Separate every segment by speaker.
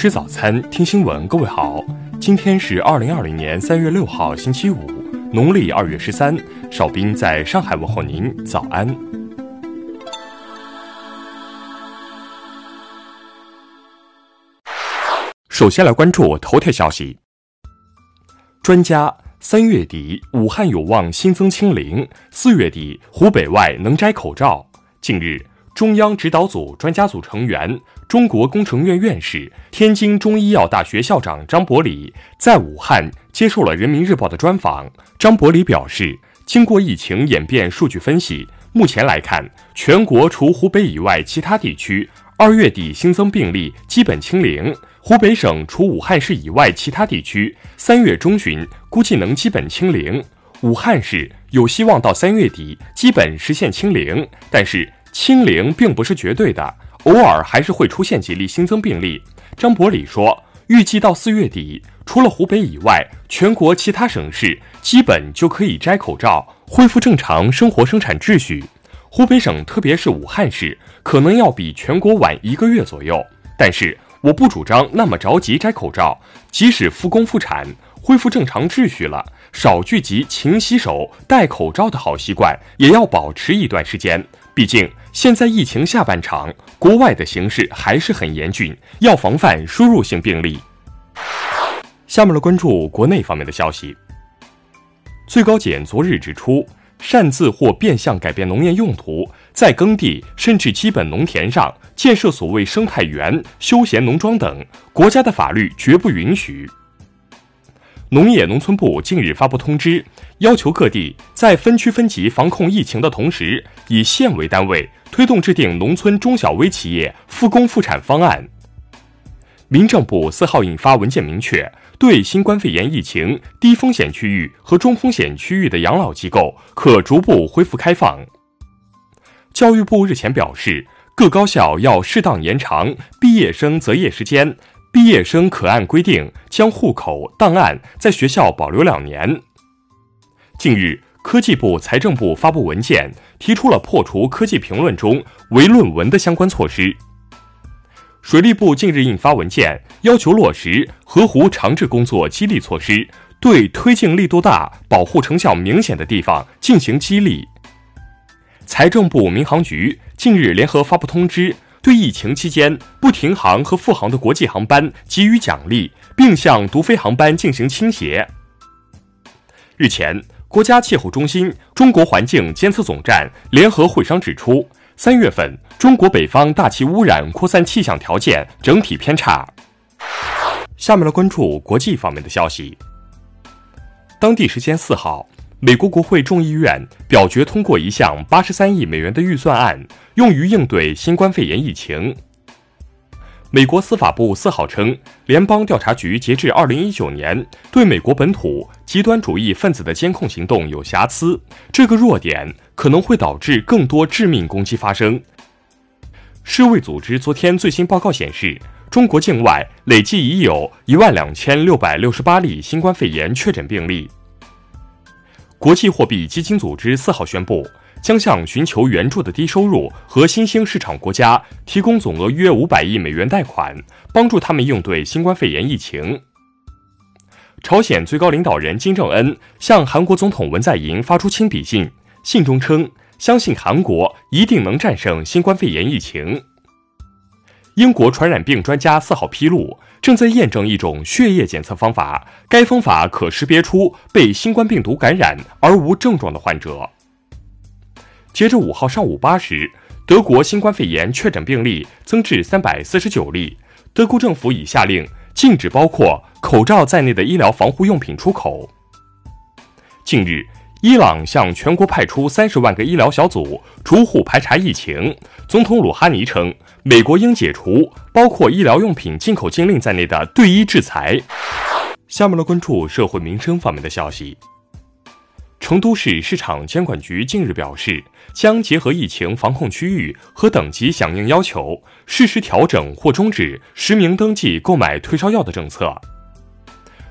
Speaker 1: 吃早餐，听新闻。各位好，今天是二零二零年三月六号，星期五，农历二月十三。少兵在上海问候您，早安。首先来关注头条消息。专家，三月底武汉有望新增清零，四月底湖北外能摘口罩。近日。中央指导组专家组成员、中国工程院院士、天津中医药大学校长张伯礼在武汉接受了人民日报的专访。张伯礼表示，经过疫情演变数据分析，目前来看，全国除湖北以外其他地区二月底新增病例基本清零。湖北省除武汉市以外其他地区三月中旬估计能基本清零。武汉市有希望到三月底基本实现清零，但是。清零并不是绝对的，偶尔还是会出现几例新增病例。张伯礼说，预计到四月底，除了湖北以外，全国其他省市基本就可以摘口罩，恢复正常生活生产秩序。湖北省，特别是武汉市，可能要比全国晚一个月左右。但是，我不主张那么着急摘口罩，即使复工复产，恢复正常秩序了，少聚集、勤洗手、戴口罩的好习惯也要保持一段时间。毕竟。现在疫情下半场，国外的形势还是很严峻，要防范输入性病例。下面来关注国内方面的消息。最高检昨日指出，擅自或变相改变农业用途，在耕地甚至基本农田上建设所谓生态园、休闲农庄等，国家的法律绝不允许。农业农村部近日发布通知，要求各地在分区分级防控疫情的同时，以县为单位推动制定农村中小微企业复工复产方案。民政部四号印发文件，明确对新冠肺炎疫情低风险区域和中风险区域的养老机构可逐步恢复开放。教育部日前表示，各高校要适当延长毕业生择业时间。毕业生可按规定将户口档案在学校保留两年。近日，科技部、财政部发布文件，提出了破除科技评论中唯论文的相关措施。水利部近日印发文件，要求落实河湖长治工作激励措施，对推进力度大、保护成效明显的地方进行激励。财政部、民航局近日联合发布通知。对疫情期间不停航和复航的国际航班给予奖励，并向独飞航班进行倾斜。日前，国家气候中心、中国环境监测总站联合会商指出，三月份中国北方大气污染扩散气象条件整体偏差。下面来关注国际方面的消息。当地时间四号。美国国会众议院表决通过一项八十三亿美元的预算案，用于应对新冠肺炎疫情。美国司法部四号称，联邦调查局截至二零一九年对美国本土极端主义分子的监控行动有瑕疵，这个弱点可能会导致更多致命攻击发生。世卫组织昨天最新报告显示，中国境外累计已有一万两千六百六十八例新冠肺炎确诊病例。国际货币基金组织四号宣布，将向寻求援助的低收入和新兴市场国家提供总额约五百亿美元贷款，帮助他们应对新冠肺炎疫情。朝鲜最高领导人金正恩向韩国总统文在寅发出亲笔信，信中称相信韩国一定能战胜新冠肺炎疫情。英国传染病专家四号披露。正在验证一种血液检测方法，该方法可识别出被新冠病毒感染而无症状的患者。截至五号上午八时，德国新冠肺炎确诊病例增至三百四十九例。德国政府已下令禁止包括口罩在内的医疗防护用品出口。近日。伊朗向全国派出三十万个医疗小组，逐户排查疫情。总统鲁哈尼称，美国应解除包括医疗用品进口禁令在内的对伊制裁。下面来关注社会民生方面的消息。成都市市场监管局近日表示，将结合疫情防控区域和等级响应要求，适时调整或终止实名登记购买退烧药的政策。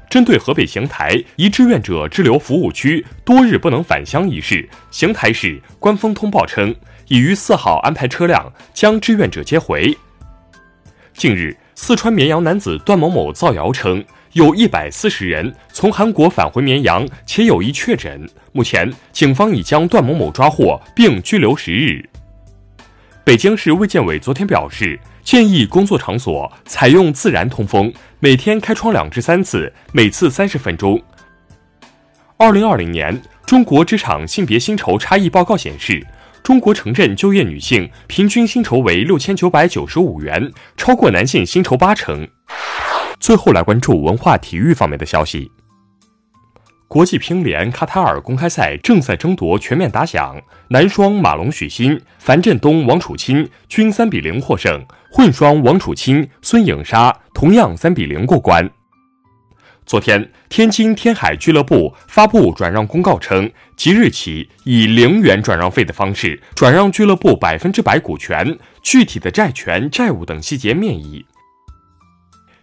Speaker 1: 针对河北邢台一志愿者滞留服务区多日不能返乡一事，邢台市官方通报称，已于四号安排车辆将志愿者接回。近日，四川绵阳男子段某某造谣称，有一百四十人从韩国返回绵阳，且有一确诊。目前，警方已将段某某抓获并拘留十日。北京市卫健委昨天表示，建议工作场所采用自然通风，每天开窗两至三次，每次三十分钟。二零二零年中国职场性别薪酬差异报告显示。中国城镇就业女性平均薪酬为六千九百九十五元，超过男性薪酬八成。最后来关注文化体育方面的消息。国际乒联卡塔尔公开赛正在争夺全面打响，男双马龙许昕、樊振东王楚钦均三比零获胜，混双王楚钦孙颖莎同样三比零过关。昨天，天津天海俱乐部发布转让公告称，即日起以零元转让费的方式转让俱乐部百分之百股权，具体的债权、债务等细节面议。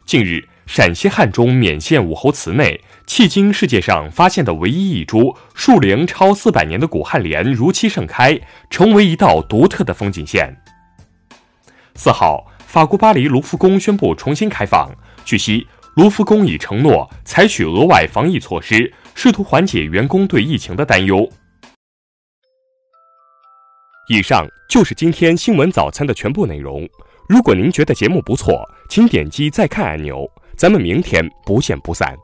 Speaker 1: 近日，陕西汉中勉县武侯祠内，迄今世界上发现的唯一一株树龄超四百年的古汉莲如期盛开，成为一道独特的风景线。四号，法国巴黎卢浮宫宣布重新开放。据悉。卢浮宫已承诺采取额外防疫措施，试图缓解员工对疫情的担忧。以上就是今天新闻早餐的全部内容。如果您觉得节目不错，请点击再看按钮。咱们明天不见不散。